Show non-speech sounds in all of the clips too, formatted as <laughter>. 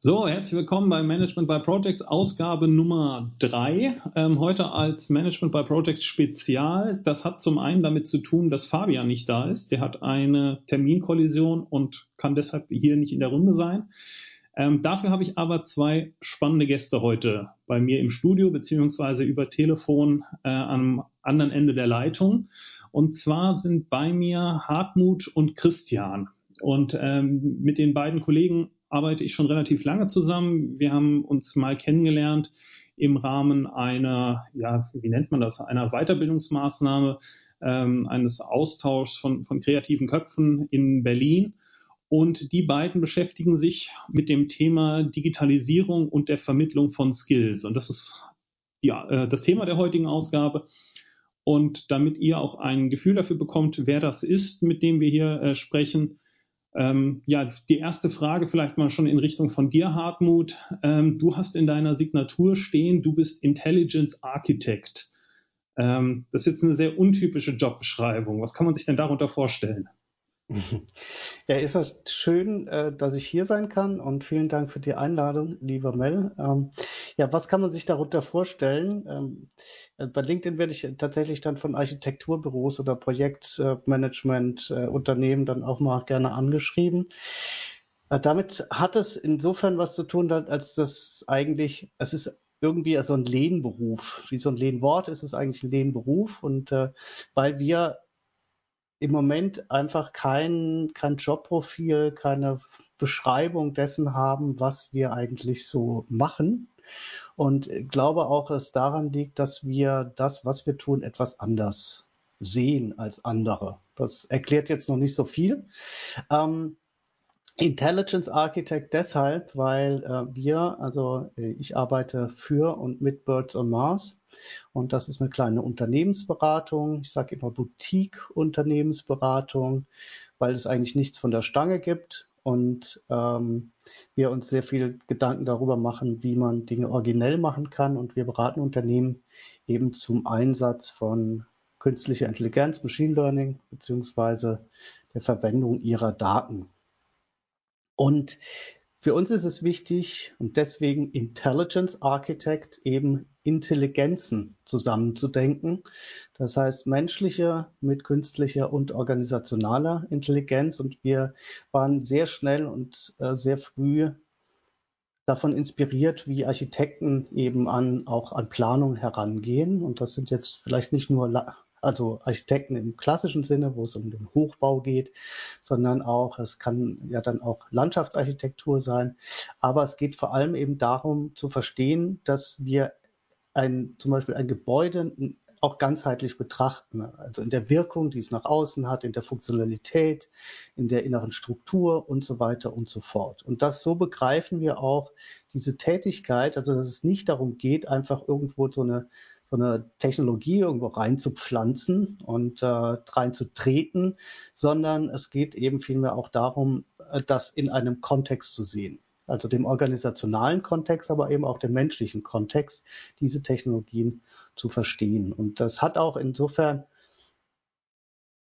So, herzlich willkommen bei Management by Projects, Ausgabe Nummer drei. Ähm, heute als Management by Projects Spezial. Das hat zum einen damit zu tun, dass Fabian nicht da ist. Der hat eine Terminkollision und kann deshalb hier nicht in der Runde sein. Ähm, dafür habe ich aber zwei spannende Gäste heute bei mir im Studio beziehungsweise über Telefon äh, am anderen Ende der Leitung. Und zwar sind bei mir Hartmut und Christian. Und ähm, mit den beiden Kollegen arbeite ich schon relativ lange zusammen. Wir haben uns mal kennengelernt im Rahmen einer, ja, wie nennt man das, einer Weiterbildungsmaßnahme, ähm, eines Austauschs von, von kreativen Köpfen in Berlin. Und die beiden beschäftigen sich mit dem Thema Digitalisierung und der Vermittlung von Skills. Und das ist ja, äh, das Thema der heutigen Ausgabe. Und damit ihr auch ein Gefühl dafür bekommt, wer das ist, mit dem wir hier äh, sprechen, ähm, ja, die erste Frage vielleicht mal schon in Richtung von dir, Hartmut. Ähm, du hast in deiner Signatur stehen, du bist Intelligence Architect. Ähm, das ist jetzt eine sehr untypische Jobbeschreibung. Was kann man sich denn darunter vorstellen? <laughs> Ja, ist es schön, äh, dass ich hier sein kann und vielen Dank für die Einladung, lieber Mel. Ja, was kann man sich darunter vorstellen? Ähm, äh, bei LinkedIn werde ich tatsächlich dann von Architekturbüros oder Projektmanagement-Unternehmen äh, dann auch mal gerne angeschrieben. Damit hat es insofern was zu tun, als das eigentlich, es ist irgendwie so ein Lehnberuf. Wie so ein Lehnwort ist es eigentlich ein Lehnberuf. Und äh, weil wir im Moment einfach kein, kein Jobprofil, keine Beschreibung dessen haben, was wir eigentlich so machen. Und glaube auch, dass daran liegt, dass wir das, was wir tun, etwas anders sehen als andere. Das erklärt jetzt noch nicht so viel. Ähm, Intelligence Architect deshalb, weil äh, wir, also äh, ich arbeite für und mit Birds on Mars und das ist eine kleine Unternehmensberatung. Ich sage immer Boutique-Unternehmensberatung, weil es eigentlich nichts von der Stange gibt und ähm, wir uns sehr viel Gedanken darüber machen, wie man Dinge originell machen kann. Und wir beraten Unternehmen eben zum Einsatz von künstlicher Intelligenz, Machine Learning beziehungsweise der Verwendung ihrer Daten. Und für uns ist es wichtig und deswegen Intelligence Architect eben Intelligenzen zusammenzudenken. Das heißt menschliche mit künstlicher und organisationaler Intelligenz. Und wir waren sehr schnell und äh, sehr früh davon inspiriert, wie Architekten eben an auch an Planung herangehen. Und das sind jetzt vielleicht nicht nur also Architekten im klassischen Sinne, wo es um den Hochbau geht, sondern auch, es kann ja dann auch Landschaftsarchitektur sein, aber es geht vor allem eben darum zu verstehen, dass wir ein, zum Beispiel ein Gebäude auch ganzheitlich betrachten, also in der Wirkung, die es nach außen hat, in der Funktionalität, in der inneren Struktur und so weiter und so fort. Und das so begreifen wir auch diese Tätigkeit, also dass es nicht darum geht, einfach irgendwo so eine so eine Technologie irgendwo reinzupflanzen und äh, reinzutreten, sondern es geht eben vielmehr auch darum, äh, das in einem Kontext zu sehen. Also dem organisationalen Kontext, aber eben auch dem menschlichen Kontext, diese Technologien zu verstehen. Und das hat auch insofern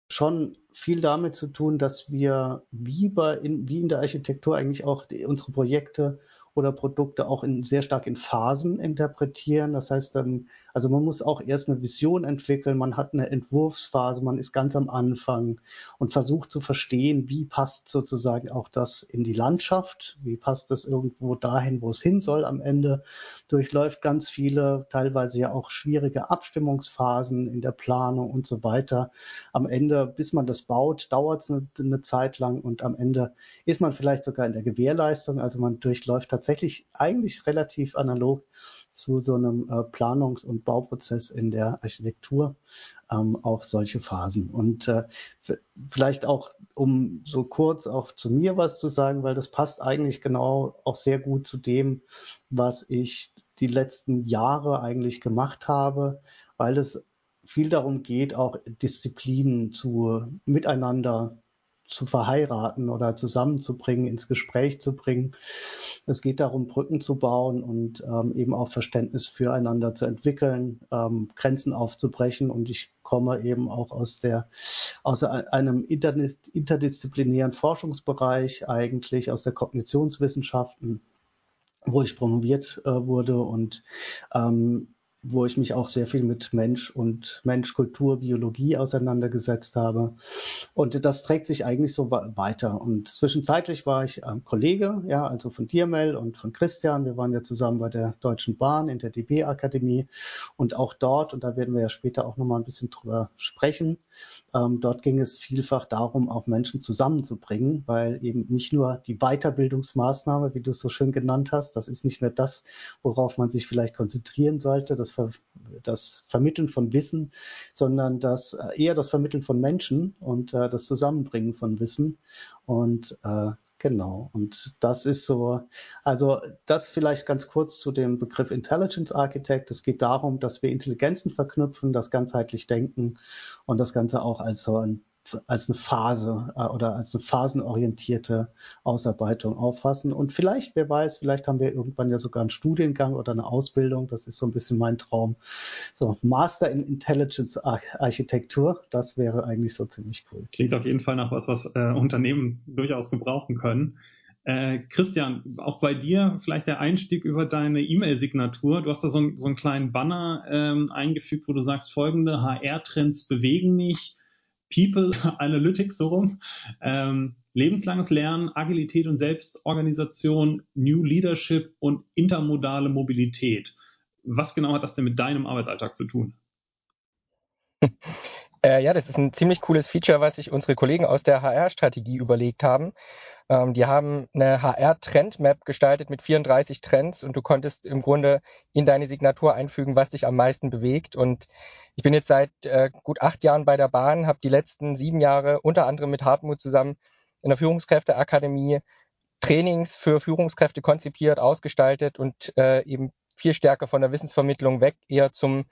schon viel damit zu tun, dass wir wie, bei in, wie in der Architektur eigentlich auch die, unsere Projekte oder Produkte auch in, sehr stark in Phasen interpretieren. Das heißt, ähm, also man muss auch erst eine Vision entwickeln, man hat eine Entwurfsphase, man ist ganz am Anfang und versucht zu verstehen, wie passt sozusagen auch das in die Landschaft, wie passt das irgendwo dahin, wo es hin soll am Ende, durchläuft ganz viele, teilweise ja auch schwierige Abstimmungsphasen in der Planung und so weiter. Am Ende, bis man das baut, dauert es eine, eine Zeit lang und am Ende ist man vielleicht sogar in der Gewährleistung, also man durchläuft tatsächlich tatsächlich eigentlich relativ analog zu so einem äh, Planungs- und Bauprozess in der Architektur ähm, auch solche Phasen. Und äh, vielleicht auch, um so kurz auch zu mir was zu sagen, weil das passt eigentlich genau auch sehr gut zu dem, was ich die letzten Jahre eigentlich gemacht habe, weil es viel darum geht, auch Disziplinen zu miteinander zu verheiraten oder zusammenzubringen, ins Gespräch zu bringen. Es geht darum, Brücken zu bauen und ähm, eben auch Verständnis füreinander zu entwickeln, ähm, Grenzen aufzubrechen. Und ich komme eben auch aus der aus einem interdisziplinären Forschungsbereich eigentlich aus der Kognitionswissenschaften wo ich promoviert äh, wurde und ähm, wo ich mich auch sehr viel mit Mensch und Mensch, Kultur, Biologie auseinandergesetzt habe. Und das trägt sich eigentlich so weiter. Und zwischenzeitlich war ich ähm, Kollege, ja, also von dir, Mel, und von Christian. Wir waren ja zusammen bei der Deutschen Bahn in der DB-Akademie. Und auch dort, und da werden wir ja später auch nochmal ein bisschen drüber sprechen, ähm, dort ging es vielfach darum, auch Menschen zusammenzubringen, weil eben nicht nur die Weiterbildungsmaßnahme, wie du es so schön genannt hast, das ist nicht mehr das, worauf man sich vielleicht konzentrieren sollte, das, Ver das Vermitteln von Wissen, sondern das äh, eher das Vermitteln von Menschen und äh, das Zusammenbringen von Wissen. Und äh, Genau. Und das ist so, also das vielleicht ganz kurz zu dem Begriff Intelligence Architect. Es geht darum, dass wir Intelligenzen verknüpfen, das ganzheitlich denken und das Ganze auch als so ein als eine Phase äh, oder als eine phasenorientierte Ausarbeitung auffassen. Und vielleicht, wer weiß, vielleicht haben wir irgendwann ja sogar einen Studiengang oder eine Ausbildung. Das ist so ein bisschen mein Traum. So, Master in Intelligence Architektur, das wäre eigentlich so ziemlich cool. Klingt auf jeden Fall nach was, was äh, Unternehmen durchaus gebrauchen können. Äh, Christian, auch bei dir vielleicht der Einstieg über deine E-Mail-Signatur. Du hast da so, so einen kleinen Banner ähm, eingefügt, wo du sagst, folgende HR-Trends bewegen mich People <laughs> Analytics so rum. Ähm, lebenslanges Lernen, Agilität und Selbstorganisation, New Leadership und intermodale Mobilität. Was genau hat das denn mit deinem Arbeitsalltag zu tun? <laughs> Äh, ja, das ist ein ziemlich cooles Feature, was sich unsere Kollegen aus der HR-Strategie überlegt haben. Ähm, die haben eine HR-Trend-Map gestaltet mit 34 Trends und du konntest im Grunde in deine Signatur einfügen, was dich am meisten bewegt. Und ich bin jetzt seit äh, gut acht Jahren bei der Bahn, habe die letzten sieben Jahre unter anderem mit Hartmut zusammen in der Führungskräfteakademie Trainings für Führungskräfte konzipiert, ausgestaltet und äh, eben viel stärker von der Wissensvermittlung weg, eher zum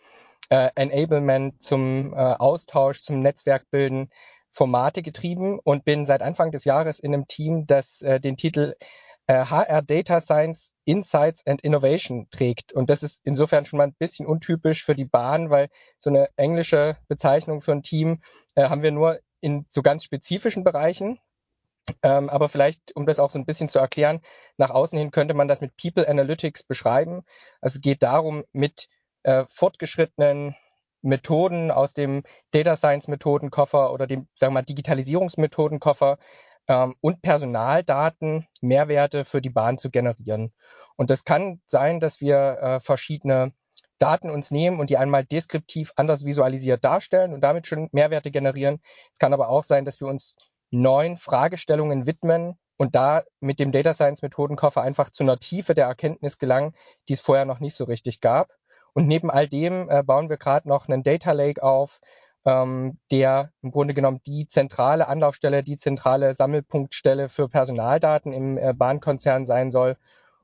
äh, Enablement, zum äh, Austausch, zum Netzwerkbilden Formate getrieben und bin seit Anfang des Jahres in einem Team, das äh, den Titel äh, HR Data Science Insights and Innovation trägt. Und das ist insofern schon mal ein bisschen untypisch für die Bahn, weil so eine englische Bezeichnung für ein Team äh, haben wir nur in so ganz spezifischen Bereichen. Ähm, aber vielleicht, um das auch so ein bisschen zu erklären, nach außen hin könnte man das mit People Analytics beschreiben. Also es geht darum, mit äh, fortgeschrittenen Methoden aus dem Data Science Methodenkoffer oder dem, sagen wir mal, Digitalisierungsmethodenkoffer ähm, und Personaldaten Mehrwerte für die Bahn zu generieren. Und das kann sein, dass wir äh, verschiedene Daten uns nehmen und die einmal deskriptiv anders visualisiert darstellen und damit schon Mehrwerte generieren. Es kann aber auch sein, dass wir uns neuen Fragestellungen widmen und da mit dem Data Science Methodenkoffer einfach zu einer Tiefe der Erkenntnis gelangen, die es vorher noch nicht so richtig gab. Und neben all dem äh, bauen wir gerade noch einen Data Lake auf, ähm, der im Grunde genommen die zentrale Anlaufstelle, die zentrale Sammelpunktstelle für Personaldaten im äh, Bahnkonzern sein soll.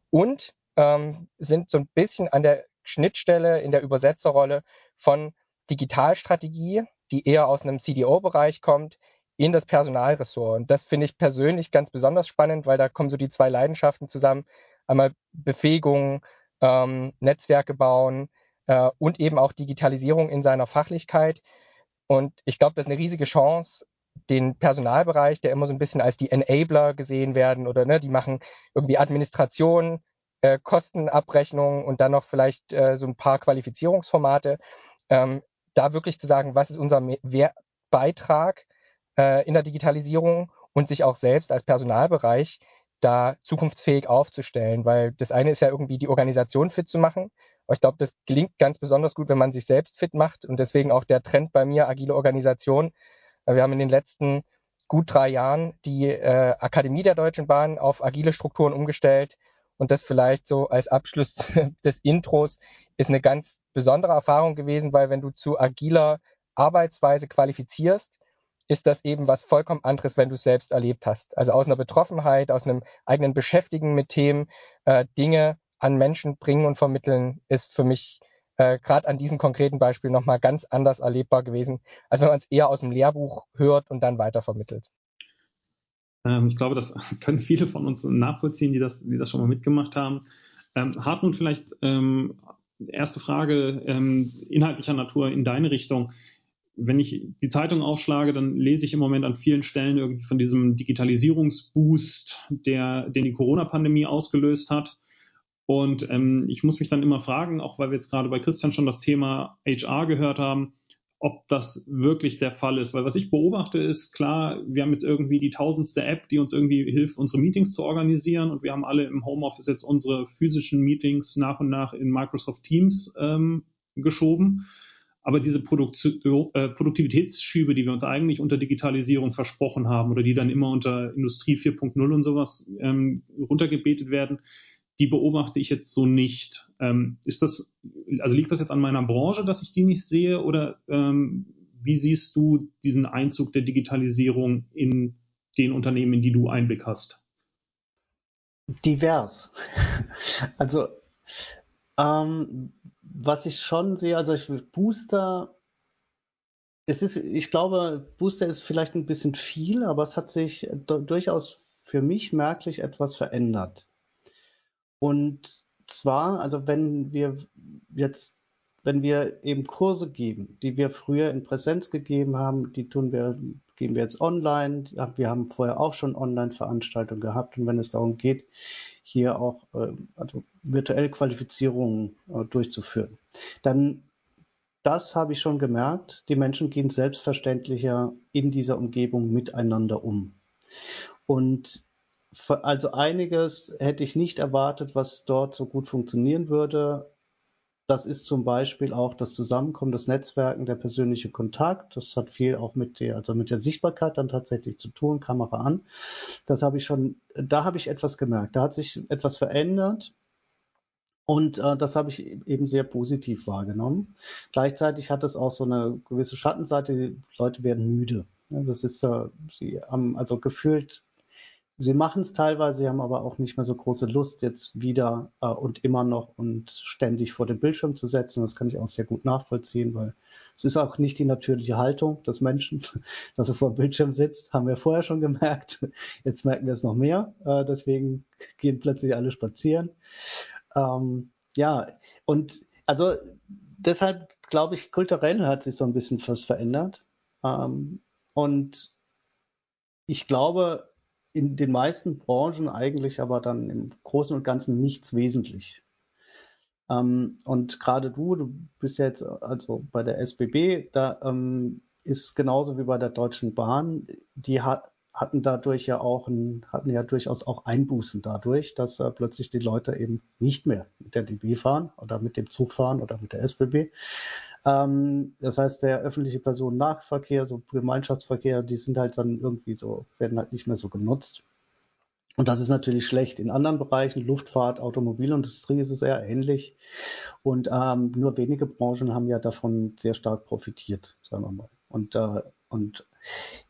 Und ähm, sind so ein bisschen an der Schnittstelle in der Übersetzerrolle von Digitalstrategie, die eher aus einem CDO-Bereich kommt, in das Personalressort. Und das finde ich persönlich ganz besonders spannend, weil da kommen so die zwei Leidenschaften zusammen. Einmal Befähigung, ähm, Netzwerke bauen, äh, und eben auch Digitalisierung in seiner Fachlichkeit. Und ich glaube, das ist eine riesige Chance, den Personalbereich, der immer so ein bisschen als die Enabler gesehen werden oder ne, die machen irgendwie Administration, äh, Kostenabrechnung und dann noch vielleicht äh, so ein paar Qualifizierungsformate, ähm, da wirklich zu sagen, was ist unser Mehr Beitrag äh, in der Digitalisierung und sich auch selbst als Personalbereich da zukunftsfähig aufzustellen, weil das eine ist ja irgendwie die Organisation fit zu machen, aber ich glaube, das gelingt ganz besonders gut, wenn man sich selbst fit macht und deswegen auch der Trend bei mir, agile Organisation. Wir haben in den letzten gut drei Jahren die äh, Akademie der Deutschen Bahn auf agile Strukturen umgestellt. Und das vielleicht so als Abschluss <laughs> des Intros ist eine ganz besondere Erfahrung gewesen, weil wenn du zu agiler Arbeitsweise qualifizierst, ist das eben was vollkommen anderes, wenn du es selbst erlebt hast. Also aus einer Betroffenheit, aus einem eigenen Beschäftigen mit Themen, äh, Dinge an Menschen bringen und vermitteln, ist für mich äh, gerade an diesem konkreten Beispiel nochmal ganz anders erlebbar gewesen, als wenn man es eher aus dem Lehrbuch hört und dann weitervermittelt. Ähm, ich glaube, das <laughs> können viele von uns nachvollziehen, die das, die das schon mal mitgemacht haben. Ähm, Hartmut, vielleicht ähm, erste Frage ähm, inhaltlicher Natur in deine Richtung. Wenn ich die Zeitung aufschlage, dann lese ich im Moment an vielen Stellen irgendwie von diesem Digitalisierungsboost, der, den die Corona-Pandemie ausgelöst hat. Und ähm, ich muss mich dann immer fragen, auch weil wir jetzt gerade bei Christian schon das Thema HR gehört haben, ob das wirklich der Fall ist. Weil was ich beobachte ist, klar, wir haben jetzt irgendwie die tausendste App, die uns irgendwie hilft, unsere Meetings zu organisieren. Und wir haben alle im Homeoffice jetzt unsere physischen Meetings nach und nach in Microsoft Teams ähm, geschoben. Aber diese Produktion, äh, Produktivitätsschübe, die wir uns eigentlich unter Digitalisierung versprochen haben oder die dann immer unter Industrie 4.0 und sowas ähm, runtergebetet werden, die beobachte ich jetzt so nicht. Ähm, ist das, also liegt das jetzt an meiner Branche, dass ich die nicht sehe oder ähm, wie siehst du diesen Einzug der Digitalisierung in den Unternehmen, in die du Einblick hast? Divers. <laughs> Also ähm, was ich schon sehe, also ich Booster, es ist, ich glaube, Booster ist vielleicht ein bisschen viel, aber es hat sich durchaus für mich merklich etwas verändert. Und zwar, also wenn wir jetzt, wenn wir eben Kurse geben, die wir früher in Präsenz gegeben haben, die tun wir, geben wir jetzt online. Wir haben vorher auch schon Online-Veranstaltungen gehabt. Und wenn es darum geht, hier auch äh, also virtuell Qualifizierungen äh, durchzuführen, dann das habe ich schon gemerkt. Die Menschen gehen selbstverständlicher in dieser Umgebung miteinander um. Und also einiges hätte ich nicht erwartet, was dort so gut funktionieren würde. Das ist zum Beispiel auch das Zusammenkommen, das Netzwerken, der persönliche Kontakt. Das hat viel auch mit der, also mit der Sichtbarkeit dann tatsächlich zu tun, Kamera an. Das habe ich schon, da habe ich etwas gemerkt. Da hat sich etwas verändert. Und äh, das habe ich eben sehr positiv wahrgenommen. Gleichzeitig hat es auch so eine gewisse Schattenseite. Die Leute werden müde. Ja, das ist, äh, sie haben also gefühlt Sie machen es teilweise, sie haben aber auch nicht mehr so große Lust, jetzt wieder äh, und immer noch und ständig vor dem Bildschirm zu setzen. Das kann ich auch sehr gut nachvollziehen, weil es ist auch nicht die natürliche Haltung des Menschen, <laughs> dass er vor dem Bildschirm sitzt. Haben wir vorher schon gemerkt. Jetzt merken wir es noch mehr. Äh, deswegen gehen plötzlich alle spazieren. Ähm, ja, und also deshalb glaube ich, kulturell hat sich so ein bisschen was verändert. Ähm, und ich glaube, in den meisten Branchen eigentlich aber dann im Großen und Ganzen nichts wesentlich. Ähm, und gerade du, du bist jetzt also bei der SBB, da ähm, ist genauso wie bei der Deutschen Bahn, die hat, hatten dadurch ja auch ein, hatten ja durchaus auch Einbußen dadurch, dass äh, plötzlich die Leute eben nicht mehr mit der DB fahren oder mit dem Zug fahren oder mit der SBB, das heißt, der öffentliche Personennahverkehr, so Gemeinschaftsverkehr, die sind halt dann irgendwie so, werden halt nicht mehr so genutzt. Und das ist natürlich schlecht. In anderen Bereichen, Luftfahrt, Automobilindustrie, ist es eher ähnlich. Und ähm, nur wenige Branchen haben ja davon sehr stark profitiert, sagen wir mal. Und, äh, und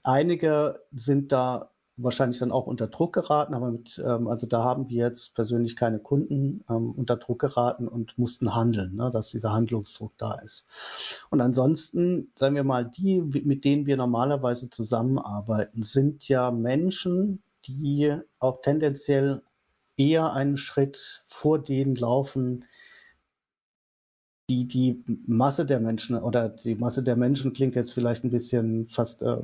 einige sind da wahrscheinlich dann auch unter Druck geraten, aber mit, ähm, also da haben wir jetzt persönlich keine Kunden ähm, unter Druck geraten und mussten handeln, ne, dass dieser Handlungsdruck da ist. Und ansonsten, sagen wir mal, die, mit denen wir normalerweise zusammenarbeiten, sind ja Menschen, die auch tendenziell eher einen Schritt vor denen laufen, die, die Masse der Menschen oder die Masse der Menschen klingt jetzt vielleicht ein bisschen fast äh,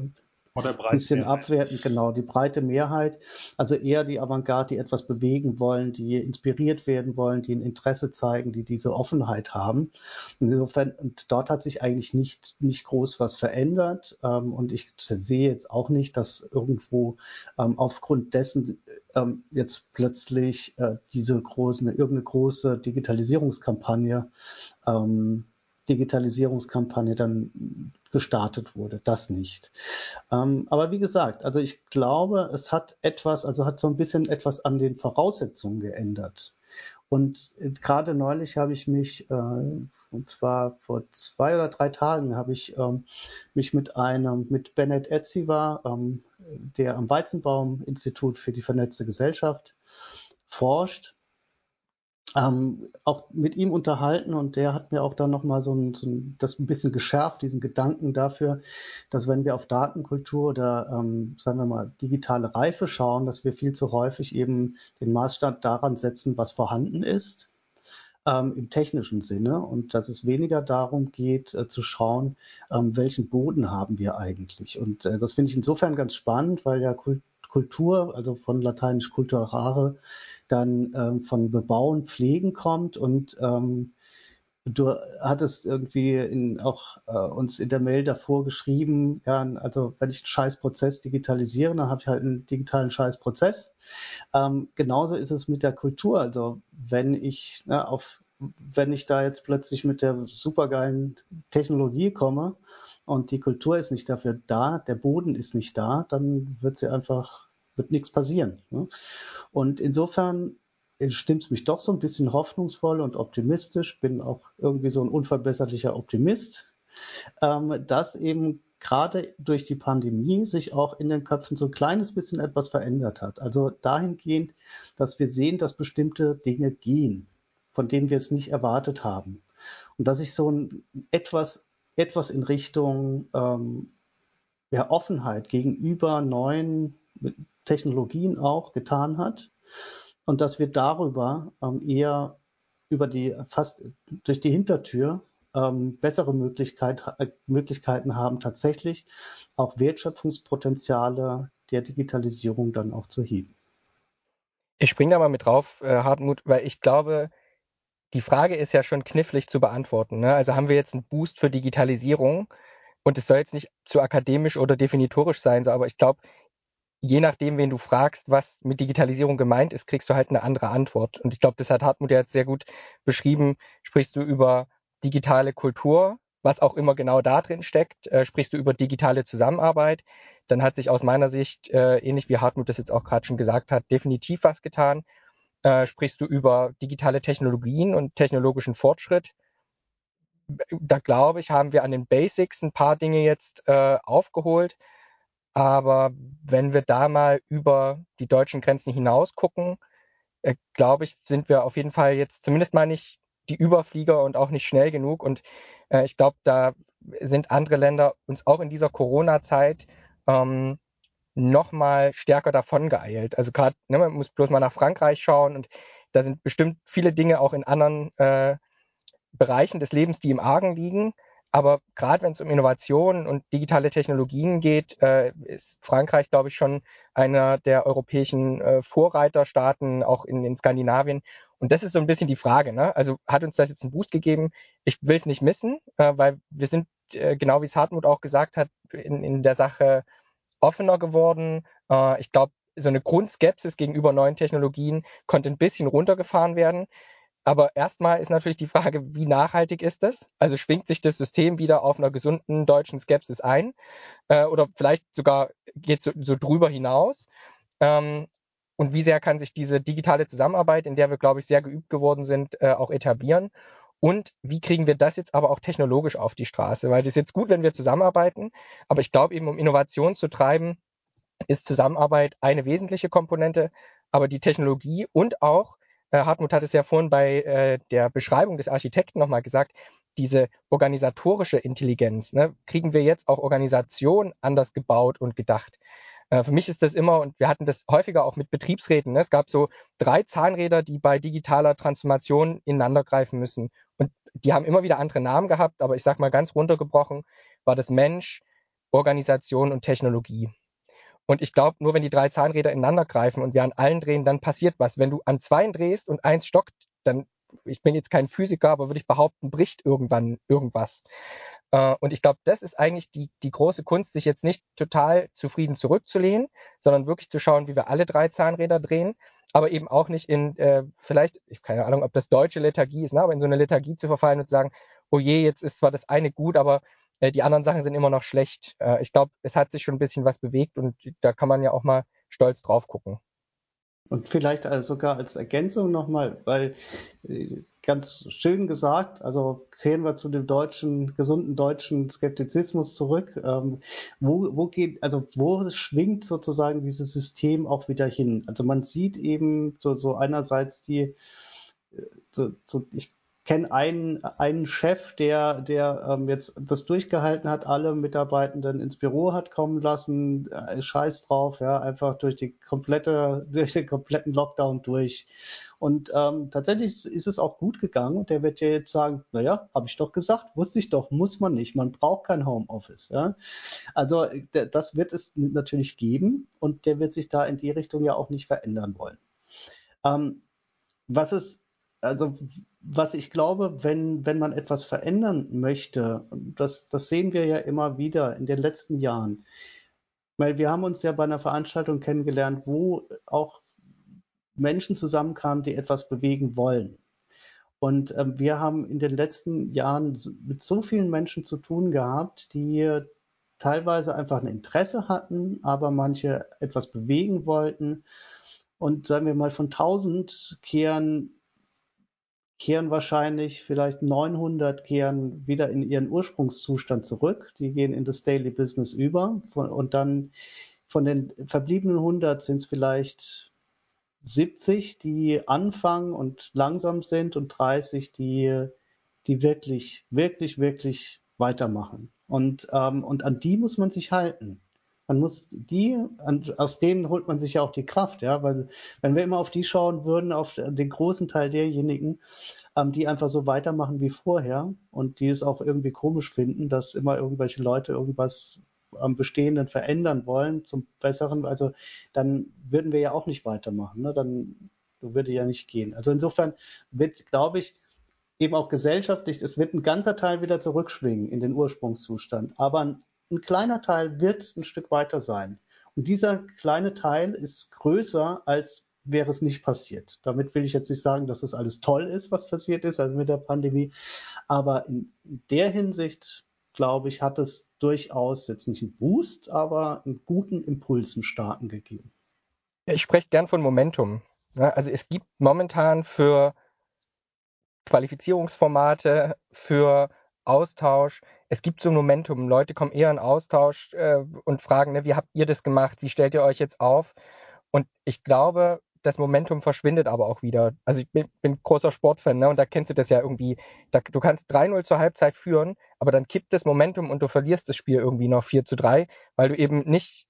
oder breite bisschen Mehrheit. abwertend, genau, die breite Mehrheit. Also eher die Avantgarde, die etwas bewegen wollen, die inspiriert werden wollen, die ein Interesse zeigen, die diese Offenheit haben. Insofern, und dort hat sich eigentlich nicht, nicht groß was verändert. Ähm, und ich sehe jetzt auch nicht, dass irgendwo ähm, aufgrund dessen ähm, jetzt plötzlich äh, diese große, irgendeine große Digitalisierungskampagne ähm, Digitalisierungskampagne dann gestartet wurde. Das nicht. Ähm, aber wie gesagt, also ich glaube, es hat etwas, also hat so ein bisschen etwas an den Voraussetzungen geändert. Und äh, gerade neulich habe ich mich, äh, und zwar vor zwei oder drei Tagen, habe ich ähm, mich mit einem, mit Bennett Etziva, ähm, der am Weizenbaum-Institut für die vernetzte Gesellschaft forscht, ähm, auch mit ihm unterhalten und der hat mir auch dann nochmal so ein, so ein, das ein bisschen geschärft, diesen Gedanken dafür, dass wenn wir auf Datenkultur oder ähm, sagen wir mal digitale Reife schauen, dass wir viel zu häufig eben den Maßstab daran setzen, was vorhanden ist ähm, im technischen Sinne und dass es weniger darum geht äh, zu schauen, ähm, welchen Boden haben wir eigentlich. Und äh, das finde ich insofern ganz spannend, weil ja Kultur, also von lateinisch culturare, dann ähm, von Bebauen, Pflegen kommt und ähm, Du hattest irgendwie in, auch äh, uns in der Mail davor geschrieben, ja, also wenn ich einen Scheißprozess digitalisiere, dann habe ich halt einen digitalen Scheißprozess. Ähm, genauso ist es mit der Kultur. Also wenn ich ne, auf, wenn ich da jetzt plötzlich mit der supergeilen Technologie komme und die Kultur ist nicht dafür da, der Boden ist nicht da, dann wird sie einfach, wird nichts passieren. Ne? Und insofern stimmt mich doch so ein bisschen hoffnungsvoll und optimistisch, bin auch irgendwie so ein unverbesserlicher Optimist, ähm, dass eben gerade durch die Pandemie sich auch in den Köpfen so ein kleines bisschen etwas verändert hat. Also dahingehend, dass wir sehen, dass bestimmte Dinge gehen, von denen wir es nicht erwartet haben. Und dass sich so ein etwas, etwas in Richtung ähm, ja, Offenheit gegenüber neuen Technologien auch getan hat und dass wir darüber ähm, eher über die fast durch die Hintertür ähm, bessere Möglichkeit, äh, Möglichkeiten haben, tatsächlich auch Wertschöpfungspotenziale der Digitalisierung dann auch zu heben. Ich springe da mal mit drauf, äh, Hartmut, weil ich glaube, die Frage ist ja schon knifflig zu beantworten. Ne? Also haben wir jetzt einen Boost für Digitalisierung und es soll jetzt nicht zu akademisch oder definitorisch sein, so, aber ich glaube, je nachdem, wen du fragst, was mit Digitalisierung gemeint ist, kriegst du halt eine andere Antwort. Und ich glaube, das hat Hartmut jetzt sehr gut beschrieben. Sprichst du über digitale Kultur, was auch immer genau da drin steckt, äh, sprichst du über digitale Zusammenarbeit, dann hat sich aus meiner Sicht, äh, ähnlich wie Hartmut das jetzt auch gerade schon gesagt hat, definitiv was getan. Äh, sprichst du über digitale Technologien und technologischen Fortschritt, da glaube ich, haben wir an den Basics ein paar Dinge jetzt äh, aufgeholt. Aber wenn wir da mal über die deutschen Grenzen hinaus gucken, äh, glaube ich, sind wir auf jeden Fall jetzt zumindest mal nicht die Überflieger und auch nicht schnell genug. Und äh, ich glaube, da sind andere Länder uns auch in dieser Corona-Zeit ähm, noch mal stärker davon geeilt. Also gerade, ne, man muss bloß mal nach Frankreich schauen und da sind bestimmt viele Dinge auch in anderen äh, Bereichen des Lebens, die im Argen liegen. Aber gerade wenn es um Innovationen und digitale Technologien geht, äh, ist Frankreich, glaube ich, schon einer der europäischen äh, Vorreiterstaaten, auch in, in Skandinavien. Und das ist so ein bisschen die Frage. Ne? Also hat uns das jetzt einen Boost gegeben? Ich will es nicht missen, äh, weil wir sind, äh, genau wie es Hartmut auch gesagt hat, in, in der Sache offener geworden. Äh, ich glaube, so eine Grundskepsis gegenüber neuen Technologien konnte ein bisschen runtergefahren werden. Aber erstmal ist natürlich die Frage, wie nachhaltig ist das? Also schwingt sich das System wieder auf einer gesunden deutschen Skepsis ein? Äh, oder vielleicht sogar geht es so, so, drüber hinaus? Ähm, und wie sehr kann sich diese digitale Zusammenarbeit, in der wir, glaube ich, sehr geübt geworden sind, äh, auch etablieren? Und wie kriegen wir das jetzt aber auch technologisch auf die Straße? Weil das ist jetzt gut, wenn wir zusammenarbeiten, aber ich glaube eben, um Innovation zu treiben, ist Zusammenarbeit eine wesentliche Komponente, aber die Technologie und auch Hartmut hat es ja vorhin bei äh, der Beschreibung des Architekten nochmal gesagt, diese organisatorische Intelligenz, ne, kriegen wir jetzt auch Organisation anders gebaut und gedacht. Äh, für mich ist das immer, und wir hatten das häufiger auch mit Betriebsräten, ne, es gab so drei Zahnräder, die bei digitaler Transformation ineinander greifen müssen. Und die haben immer wieder andere Namen gehabt, aber ich sag mal ganz runtergebrochen, war das Mensch, Organisation und Technologie. Und ich glaube, nur wenn die drei Zahnräder ineinander greifen und wir an allen drehen, dann passiert was. Wenn du an zwei drehst und eins stockt, dann, ich bin jetzt kein Physiker, aber würde ich behaupten, bricht irgendwann irgendwas. Äh, und ich glaube, das ist eigentlich die, die große Kunst, sich jetzt nicht total zufrieden zurückzulehnen, sondern wirklich zu schauen, wie wir alle drei Zahnräder drehen, aber eben auch nicht in, äh, vielleicht, ich keine Ahnung, ob das deutsche Lethargie ist, ne, aber in so eine Lethargie zu verfallen und zu sagen, oh je, jetzt ist zwar das eine gut, aber äh, die anderen Sachen sind immer noch schlecht. Äh, ich glaube, es hat sich schon ein bisschen was bewegt und da kann man ja auch mal stolz drauf gucken. Und vielleicht sogar als Ergänzung nochmal, weil äh, ganz schön gesagt, also kehren wir zu dem deutschen, gesunden deutschen Skeptizismus zurück. Ähm, wo, wo geht, also wo schwingt sozusagen dieses System auch wieder hin? Also man sieht eben so, so einerseits die, so, so, ich kenne einen, einen Chef, der, der ähm, jetzt das durchgehalten hat, alle Mitarbeitenden ins Büro hat kommen lassen, äh, scheiß drauf, ja, einfach durch die komplette, <laughs> durch den kompletten Lockdown durch. Und ähm, tatsächlich ist es auch gut gegangen und der wird ja jetzt sagen, naja, habe ich doch gesagt, wusste ich doch, muss man nicht, man braucht kein Homeoffice. Ja? Also das wird es natürlich geben und der wird sich da in die Richtung ja auch nicht verändern wollen. Ähm, was ist, also was ich glaube, wenn, wenn man etwas verändern möchte, das, das sehen wir ja immer wieder in den letzten Jahren, weil wir haben uns ja bei einer Veranstaltung kennengelernt, wo auch Menschen zusammenkamen, die etwas bewegen wollen. Und äh, wir haben in den letzten Jahren mit so vielen Menschen zu tun gehabt, die teilweise einfach ein Interesse hatten, aber manche etwas bewegen wollten. Und sagen wir mal, von 1000 kehren, kehren wahrscheinlich vielleicht 900 kehren wieder in ihren Ursprungszustand zurück. Die gehen in das Daily Business über. Und dann von den verbliebenen 100 sind es vielleicht 70, die anfangen und langsam sind und 30, die, die wirklich, wirklich, wirklich weitermachen. Und, ähm, und an die muss man sich halten. Man muss die, aus denen holt man sich ja auch die Kraft, ja, weil wenn wir immer auf die schauen würden, auf den großen Teil derjenigen, ähm, die einfach so weitermachen wie vorher und die es auch irgendwie komisch finden, dass immer irgendwelche Leute irgendwas am Bestehenden verändern wollen zum Besseren, also dann würden wir ja auch nicht weitermachen. Ne? Dann würde ja nicht gehen. Also insofern wird, glaube ich, eben auch gesellschaftlich, es wird ein ganzer Teil wieder zurückschwingen in den Ursprungszustand. Aber ein, ein kleiner Teil wird ein Stück weiter sein. Und dieser kleine Teil ist größer, als wäre es nicht passiert. Damit will ich jetzt nicht sagen, dass das alles toll ist, was passiert ist, also mit der Pandemie. Aber in der Hinsicht glaube ich, hat es durchaus jetzt nicht einen Boost, aber einen guten Impuls im Starten gegeben. Ich spreche gern von Momentum. Also es gibt momentan für Qualifizierungsformate, für Austausch, es gibt so ein Momentum. Leute kommen eher in Austausch äh, und fragen, ne, wie habt ihr das gemacht? Wie stellt ihr euch jetzt auf? Und ich glaube, das Momentum verschwindet aber auch wieder. Also ich bin, bin großer Sportfan, ne? Und da kennst du das ja irgendwie. Da, du kannst 3-0 zur Halbzeit führen, aber dann kippt das Momentum und du verlierst das Spiel irgendwie noch 4 zu 3, weil du eben nicht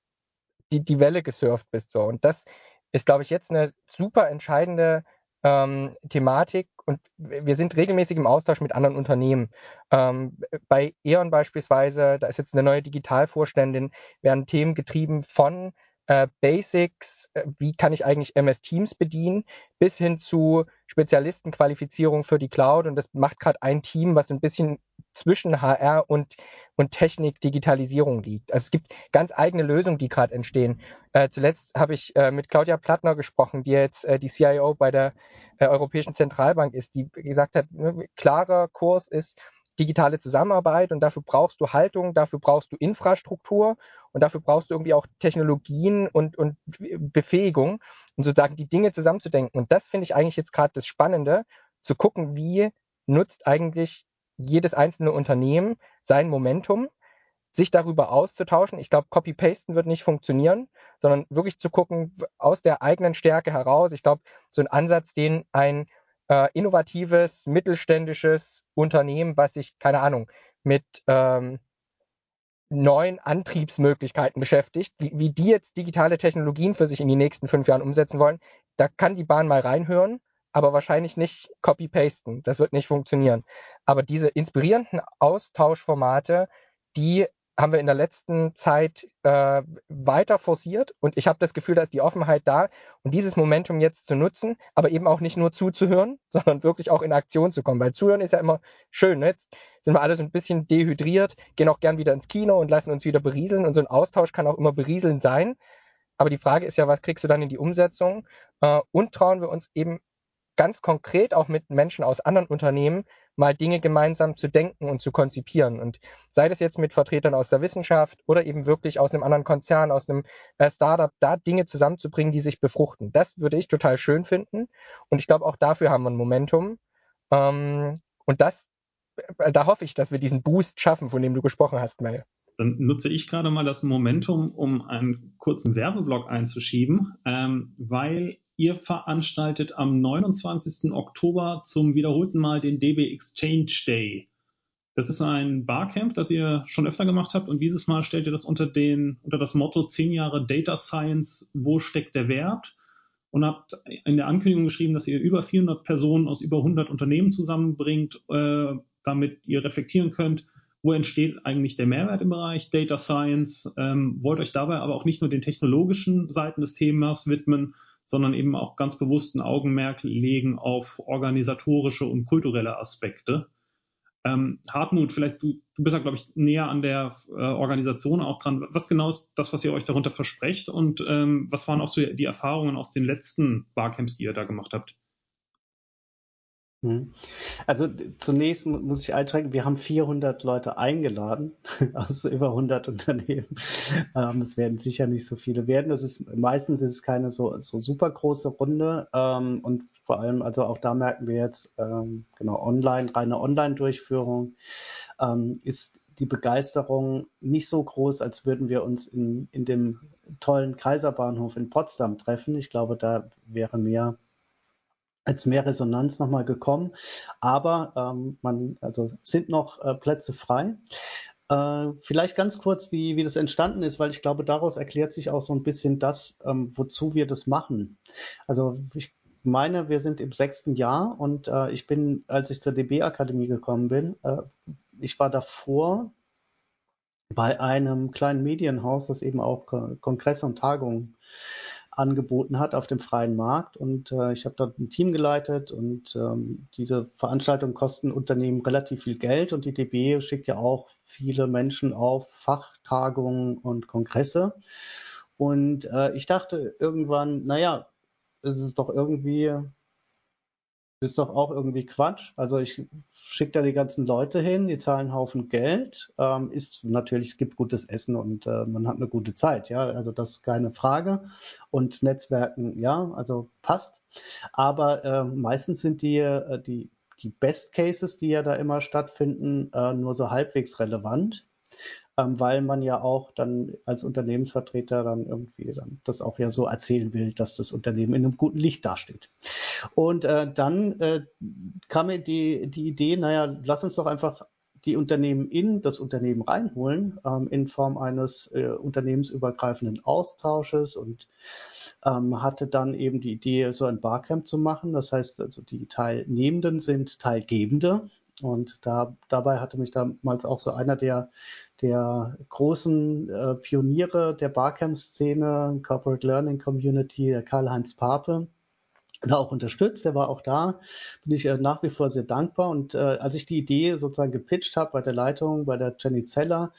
die, die Welle gesurft bist. So. Und das ist, glaube ich, jetzt eine super entscheidende ähm, Thematik und wir sind regelmäßig im Austausch mit anderen Unternehmen. Ähm, bei E.ON beispielsweise, da ist jetzt eine neue Digitalvorständin, werden Themen getrieben von äh, Basics, äh, wie kann ich eigentlich MS Teams bedienen, bis hin zu Spezialistenqualifizierung für die Cloud. Und das macht gerade ein Team, was ein bisschen zwischen HR und, und Technik, Digitalisierung liegt. Also es gibt ganz eigene Lösungen, die gerade entstehen. Äh, zuletzt habe ich äh, mit Claudia Plattner gesprochen, die jetzt äh, die CIO bei der äh, Europäischen Zentralbank ist, die gesagt hat, ne, klarer Kurs ist, digitale Zusammenarbeit und dafür brauchst du Haltung, dafür brauchst du Infrastruktur und dafür brauchst du irgendwie auch Technologien und, und Befähigung, um sozusagen die Dinge zusammenzudenken. Und das finde ich eigentlich jetzt gerade das Spannende, zu gucken, wie nutzt eigentlich jedes einzelne Unternehmen sein Momentum, sich darüber auszutauschen. Ich glaube, Copy-Pasten wird nicht funktionieren, sondern wirklich zu gucken aus der eigenen Stärke heraus. Ich glaube, so ein Ansatz, den ein äh, innovatives, mittelständisches Unternehmen, was sich, keine Ahnung, mit ähm, neuen Antriebsmöglichkeiten beschäftigt, wie, wie die jetzt digitale Technologien für sich in die nächsten fünf Jahren umsetzen wollen, da kann die Bahn mal reinhören, aber wahrscheinlich nicht copy-pasten. Das wird nicht funktionieren. Aber diese inspirierenden Austauschformate, die haben wir in der letzten Zeit äh, weiter forciert und ich habe das Gefühl, da ist die Offenheit da und dieses Momentum jetzt zu nutzen, aber eben auch nicht nur zuzuhören, <laughs> sondern wirklich auch in Aktion zu kommen, weil zuhören ist ja immer schön. Ne? Jetzt sind wir alle so ein bisschen dehydriert, gehen auch gern wieder ins Kino und lassen uns wieder berieseln und so ein Austausch kann auch immer berieselnd sein. Aber die Frage ist ja, was kriegst du dann in die Umsetzung? Äh, und trauen wir uns eben ganz konkret auch mit Menschen aus anderen Unternehmen mal Dinge gemeinsam zu denken und zu konzipieren. Und sei das jetzt mit Vertretern aus der Wissenschaft oder eben wirklich aus einem anderen Konzern, aus einem äh, Startup, da Dinge zusammenzubringen, die sich befruchten. Das würde ich total schön finden. Und ich glaube, auch dafür haben wir ein Momentum. Ähm, und das, äh, da hoffe ich, dass wir diesen Boost schaffen, von dem du gesprochen hast, Mel. Dann nutze ich gerade mal das Momentum, um einen kurzen Werbeblock einzuschieben, ähm, weil Ihr veranstaltet am 29. Oktober zum wiederholten Mal den DB Exchange Day. Das ist ein Barcamp, das ihr schon öfter gemacht habt und dieses Mal stellt ihr das unter, den, unter das Motto 10 Jahre Data Science, wo steckt der Wert? Und habt in der Ankündigung geschrieben, dass ihr über 400 Personen aus über 100 Unternehmen zusammenbringt, äh, damit ihr reflektieren könnt, wo entsteht eigentlich der Mehrwert im Bereich Data Science, ähm, wollt euch dabei aber auch nicht nur den technologischen Seiten des Themas widmen, sondern eben auch ganz bewusst ein Augenmerk legen auf organisatorische und kulturelle Aspekte. Ähm, Hartmut, vielleicht du, du bist ja, glaube ich, näher an der äh, Organisation auch dran. Was genau ist das, was ihr euch darunter versprecht und ähm, was waren auch so die Erfahrungen aus den letzten Barcamps, die ihr da gemacht habt? Mhm. Also zunächst muss ich einschränken, wir haben 400 Leute eingeladen <laughs> aus über 100 Unternehmen. Ähm, es werden sicher nicht so viele werden. Das ist meistens ist es keine so, so super große Runde ähm, und vor allem, also auch da merken wir jetzt ähm, genau online, reine Online-Durchführung ähm, ist die Begeisterung nicht so groß, als würden wir uns in, in dem tollen Kaiserbahnhof in Potsdam treffen. Ich glaube, da wäre mehr als mehr Resonanz nochmal gekommen. Aber ähm, man, also sind noch äh, Plätze frei. Äh, vielleicht ganz kurz, wie, wie das entstanden ist, weil ich glaube, daraus erklärt sich auch so ein bisschen das, ähm, wozu wir das machen. Also ich meine, wir sind im sechsten Jahr und äh, ich bin, als ich zur DB-Akademie gekommen bin, äh, ich war davor bei einem kleinen Medienhaus, das eben auch Kongresse und Tagungen angeboten hat auf dem freien Markt. Und äh, ich habe dort ein Team geleitet und ähm, diese Veranstaltungen kosten Unternehmen relativ viel Geld und die DB schickt ja auch viele Menschen auf Fachtagungen und Kongresse. Und äh, ich dachte irgendwann, naja, es ist doch irgendwie ist doch auch irgendwie Quatsch. Also ich schicke da die ganzen Leute hin, die zahlen einen Haufen Geld, ähm, ist natürlich, es gibt gutes Essen und äh, man hat eine gute Zeit, ja, also das ist keine Frage. Und Netzwerken, ja, also passt. Aber äh, meistens sind die, äh, die, die Best Cases, die ja da immer stattfinden, äh, nur so halbwegs relevant ähm, weil man ja auch dann als Unternehmensvertreter dann irgendwie dann das auch ja so erzählen will, dass das Unternehmen in einem guten Licht dasteht. Und äh, dann äh, kam mir die, die Idee, naja, lass uns doch einfach die Unternehmen in das Unternehmen reinholen, ähm, in Form eines äh, unternehmensübergreifenden Austausches und ähm, hatte dann eben die Idee, so ein Barcamp zu machen. Das heißt, also die Teilnehmenden sind Teilgebende. Und da, dabei hatte mich damals auch so einer der, der großen äh, Pioniere der Barcamp-Szene, Corporate Learning Community, Karl-Heinz Pape, da auch unterstützt. Der war auch da. Bin ich äh, nach wie vor sehr dankbar. Und äh, als ich die Idee sozusagen gepitcht habe bei der Leitung, bei der Jenny Zeller,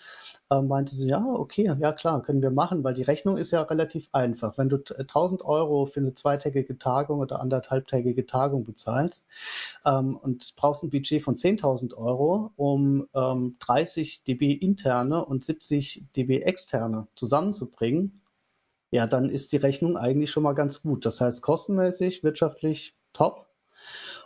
äh, meinte sie, ja, okay, ja klar, können wir machen, weil die Rechnung ist ja relativ einfach. Wenn du 1000 Euro für eine zweitägige Tagung oder anderthalbtägige Tagung bezahlst ähm, und brauchst ein Budget von 10.000 Euro, um ähm, 30 dB interne und 70 dB externe zusammenzubringen, ja, dann ist die Rechnung eigentlich schon mal ganz gut. Das heißt, kostenmäßig, wirtschaftlich top.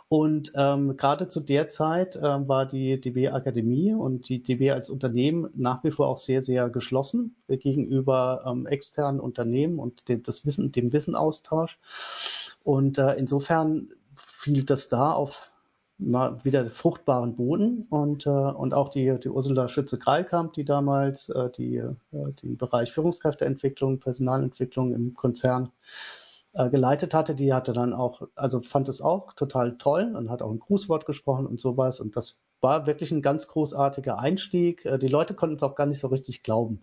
Und ähm, gerade zu der Zeit äh, war die DB Akademie und die DB als Unternehmen nach wie vor auch sehr, sehr geschlossen gegenüber ähm, externen Unternehmen und de das Wissen, dem Wissenaustausch. Und äh, insofern fiel das da auf mal wieder fruchtbaren Boden. Und, äh, und auch die, die Ursula Schütze-Greilkamp, die damals äh, die, äh, den Bereich Führungskräfteentwicklung, Personalentwicklung im Konzern äh, geleitet hatte, die hatte dann auch, also fand es auch total toll und hat auch ein Grußwort gesprochen und sowas und das war wirklich ein ganz großartiger Einstieg. Äh, die Leute konnten es auch gar nicht so richtig glauben.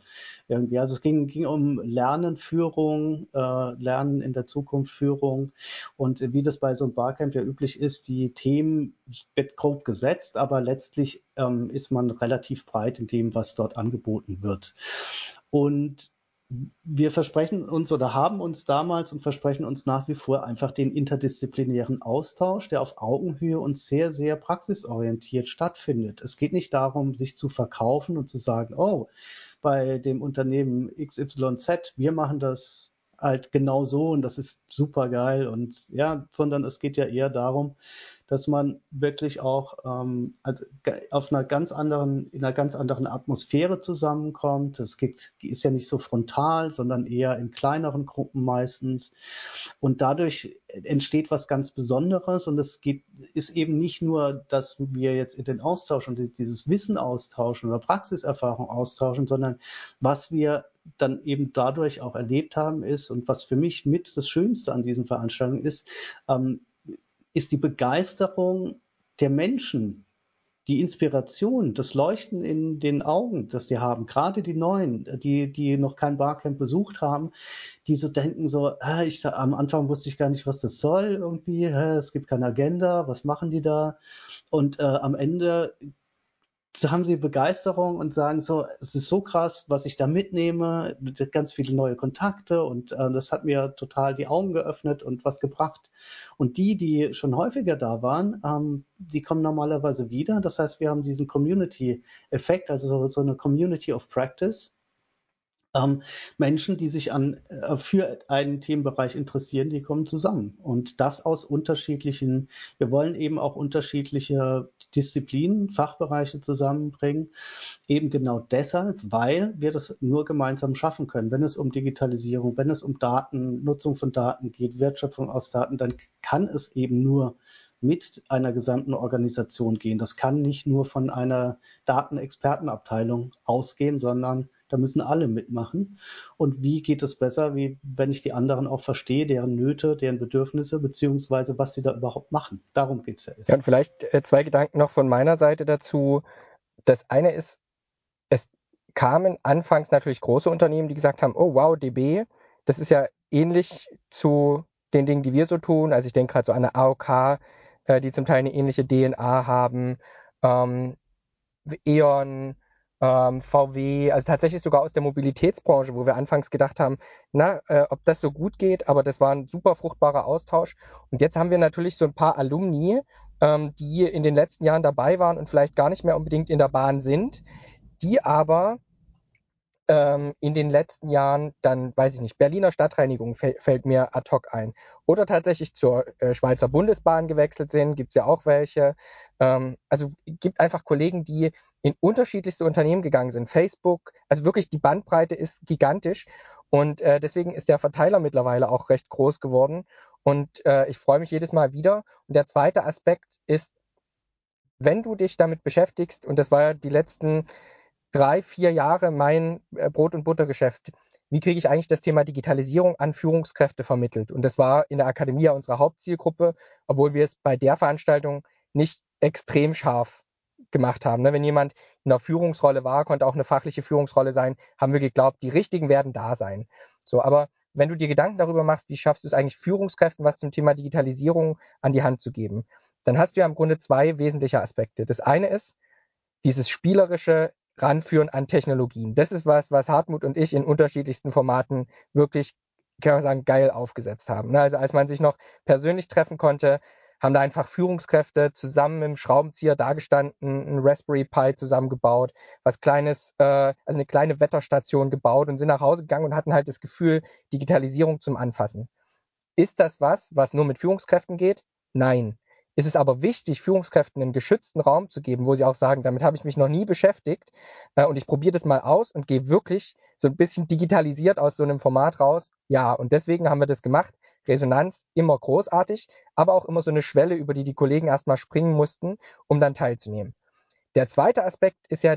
Irgendwie. Also es ging, ging um Lernen, Führung, äh, Lernen in der Zukunft, Führung. Und wie das bei so einem Barcamp ja üblich ist, die Themen wird grob gesetzt, aber letztlich ähm, ist man relativ breit in dem, was dort angeboten wird. Und wir versprechen uns oder haben uns damals und versprechen uns nach wie vor einfach den interdisziplinären Austausch, der auf Augenhöhe und sehr, sehr praxisorientiert stattfindet. Es geht nicht darum, sich zu verkaufen und zu sagen, oh, bei dem Unternehmen XYZ, wir machen das halt genau so und das ist super geil und ja, sondern es geht ja eher darum, dass man wirklich auch ähm, auf einer ganz anderen, in einer ganz anderen Atmosphäre zusammenkommt. Es geht, ist ja nicht so frontal, sondern eher in kleineren Gruppen meistens. Und dadurch entsteht was ganz Besonderes. Und es geht, ist eben nicht nur, dass wir jetzt in den Austausch und dieses Wissen austauschen oder Praxiserfahrung austauschen, sondern was wir dann eben dadurch auch erlebt haben ist und was für mich mit das Schönste an diesen Veranstaltungen ist, ähm, ist die Begeisterung der Menschen, die Inspiration, das Leuchten in den Augen, das die haben, gerade die Neuen, die, die noch kein Barcamp besucht haben, die so denken so, äh, ich, am Anfang wusste ich gar nicht, was das soll irgendwie, es gibt keine Agenda, was machen die da? Und äh, am Ende haben sie Begeisterung und sagen so, es ist so krass, was ich da mitnehme, ganz viele neue Kontakte und äh, das hat mir total die Augen geöffnet und was gebracht. Und die, die schon häufiger da waren, ähm, die kommen normalerweise wieder. Das heißt, wir haben diesen Community-Effekt, also so, so eine Community of Practice ähm, Menschen, die sich an, äh, für einen Themenbereich interessieren, die kommen zusammen. Und das aus unterschiedlichen, wir wollen eben auch unterschiedliche Disziplinen, Fachbereiche zusammenbringen. Eben genau deshalb, weil wir das nur gemeinsam schaffen können. Wenn es um Digitalisierung, wenn es um Daten, Nutzung von Daten geht, Wertschöpfung aus Daten, dann kann es eben nur mit einer gesamten Organisation gehen. Das kann nicht nur von einer Datenexpertenabteilung ausgehen, sondern da müssen alle mitmachen. Und wie geht es besser, wie wenn ich die anderen auch verstehe, deren Nöte, deren Bedürfnisse, beziehungsweise was sie da überhaupt machen. Darum geht es ja. Ja, und vielleicht äh, zwei Gedanken noch von meiner Seite dazu. Das eine ist, es kamen anfangs natürlich große Unternehmen, die gesagt haben, oh wow, DB, das ist ja ähnlich zu den Dingen, die wir so tun. Also ich denke gerade so an eine AOK, äh, die zum Teil eine ähnliche DNA haben. Ähm, E.ON, ähm, VW, also tatsächlich sogar aus der Mobilitätsbranche, wo wir anfangs gedacht haben, na, äh, ob das so gut geht, aber das war ein super fruchtbarer Austausch. Und jetzt haben wir natürlich so ein paar Alumni, ähm, die in den letzten Jahren dabei waren und vielleicht gar nicht mehr unbedingt in der Bahn sind, die aber ähm, in den letzten Jahren dann, weiß ich nicht, Berliner Stadtreinigung fällt mir ad hoc ein. Oder tatsächlich zur äh, Schweizer Bundesbahn gewechselt sind, gibt's ja auch welche. Ähm, also gibt einfach Kollegen, die in unterschiedlichste Unternehmen gegangen sind. Facebook, also wirklich die Bandbreite ist gigantisch und äh, deswegen ist der Verteiler mittlerweile auch recht groß geworden. Und äh, ich freue mich jedes Mal wieder. Und der zweite Aspekt ist, wenn du dich damit beschäftigst, und das war ja die letzten drei, vier Jahre mein äh, Brot- und Buttergeschäft, wie kriege ich eigentlich das Thema Digitalisierung an Führungskräfte vermittelt? Und das war in der Akademie unsere Hauptzielgruppe, obwohl wir es bei der Veranstaltung nicht extrem scharf gemacht haben. Ne? Wenn jemand in einer Führungsrolle war, konnte auch eine fachliche Führungsrolle sein, haben wir geglaubt, die Richtigen werden da sein. So, aber wenn du dir Gedanken darüber machst, wie schaffst du es eigentlich Führungskräften was zum Thema Digitalisierung an die Hand zu geben, dann hast du ja im Grunde zwei wesentliche Aspekte. Das eine ist dieses spielerische Ranführen an Technologien. Das ist was, was Hartmut und ich in unterschiedlichsten Formaten wirklich, kann man sagen, geil aufgesetzt haben. Ne? Also als man sich noch persönlich treffen konnte, haben da einfach Führungskräfte zusammen dem Schraubenzieher dagestanden, ein Raspberry Pi zusammengebaut, was kleines, äh, also eine kleine Wetterstation gebaut und sind nach Hause gegangen und hatten halt das Gefühl, Digitalisierung zum Anfassen. Ist das was, was nur mit Führungskräften geht? Nein. Ist es aber wichtig, Führungskräften einen geschützten Raum zu geben, wo sie auch sagen, damit habe ich mich noch nie beschäftigt äh, und ich probiere das mal aus und gehe wirklich so ein bisschen digitalisiert aus so einem Format raus. Ja, und deswegen haben wir das gemacht. Resonanz immer großartig, aber auch immer so eine Schwelle, über die die Kollegen erstmal springen mussten, um dann teilzunehmen. Der zweite Aspekt ist ja,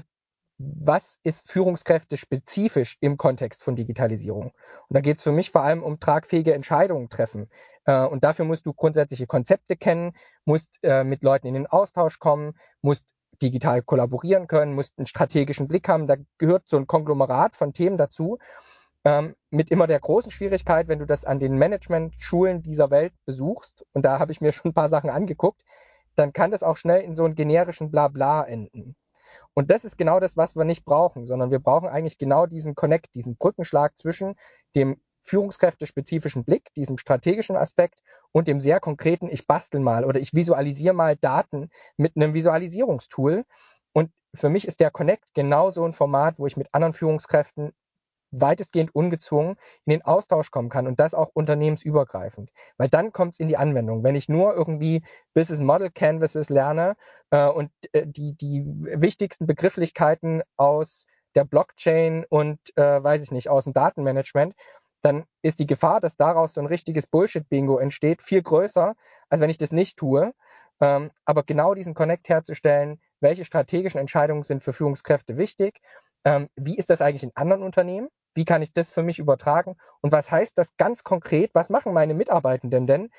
was ist Führungskräfte spezifisch im Kontext von Digitalisierung? Und da geht es für mich vor allem um tragfähige Entscheidungen treffen. Äh, und dafür musst du grundsätzliche Konzepte kennen, musst äh, mit Leuten in den Austausch kommen, musst digital kollaborieren können, musst einen strategischen Blick haben. Da gehört so ein Konglomerat von Themen dazu ähm, mit immer der großen Schwierigkeit, wenn du das an den Management-Schulen dieser Welt besuchst, und da habe ich mir schon ein paar Sachen angeguckt, dann kann das auch schnell in so einen generischen Blabla enden. Und das ist genau das, was wir nicht brauchen, sondern wir brauchen eigentlich genau diesen Connect, diesen Brückenschlag zwischen dem führungskräftespezifischen Blick, diesem strategischen Aspekt und dem sehr konkreten, ich bastel mal oder ich visualisiere mal Daten mit einem Visualisierungstool. Und für mich ist der Connect genau so ein Format, wo ich mit anderen Führungskräften weitestgehend ungezwungen in den Austausch kommen kann und das auch unternehmensübergreifend. Weil dann kommt es in die Anwendung. Wenn ich nur irgendwie Business Model Canvases lerne äh, und äh, die, die wichtigsten Begrifflichkeiten aus der Blockchain und äh, weiß ich nicht, aus dem Datenmanagement, dann ist die Gefahr, dass daraus so ein richtiges Bullshit-Bingo entsteht, viel größer, als wenn ich das nicht tue. Ähm, aber genau diesen Connect herzustellen, welche strategischen Entscheidungen sind für Führungskräfte wichtig, ähm, wie ist das eigentlich in anderen Unternehmen, wie kann ich das für mich übertragen und was heißt das ganz konkret, was machen meine Mitarbeitenden denn,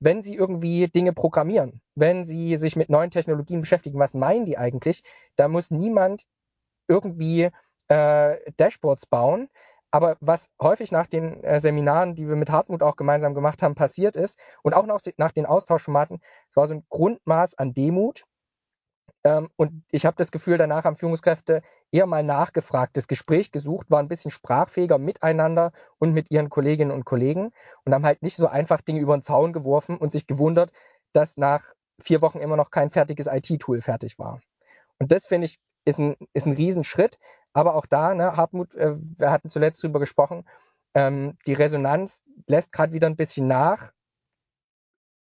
wenn sie irgendwie Dinge programmieren, wenn sie sich mit neuen Technologien beschäftigen, was meinen die eigentlich? Da muss niemand irgendwie äh, Dashboards bauen. Aber was häufig nach den äh, Seminaren, die wir mit Hartmut auch gemeinsam gemacht haben, passiert ist und auch nach, nach den Austauschformaten, es war so ein Grundmaß an Demut. Ähm, und ich habe das Gefühl, danach haben Führungskräfte eher mal nachgefragt, das Gespräch gesucht, waren ein bisschen sprachfähiger miteinander und mit ihren Kolleginnen und Kollegen und haben halt nicht so einfach Dinge über den Zaun geworfen und sich gewundert, dass nach vier Wochen immer noch kein fertiges IT-Tool fertig war. Und das finde ich ist ein, ist ein Riesenschritt. Aber auch da, ne, Hartmut, äh, wir hatten zuletzt drüber gesprochen, ähm, die Resonanz lässt gerade wieder ein bisschen nach,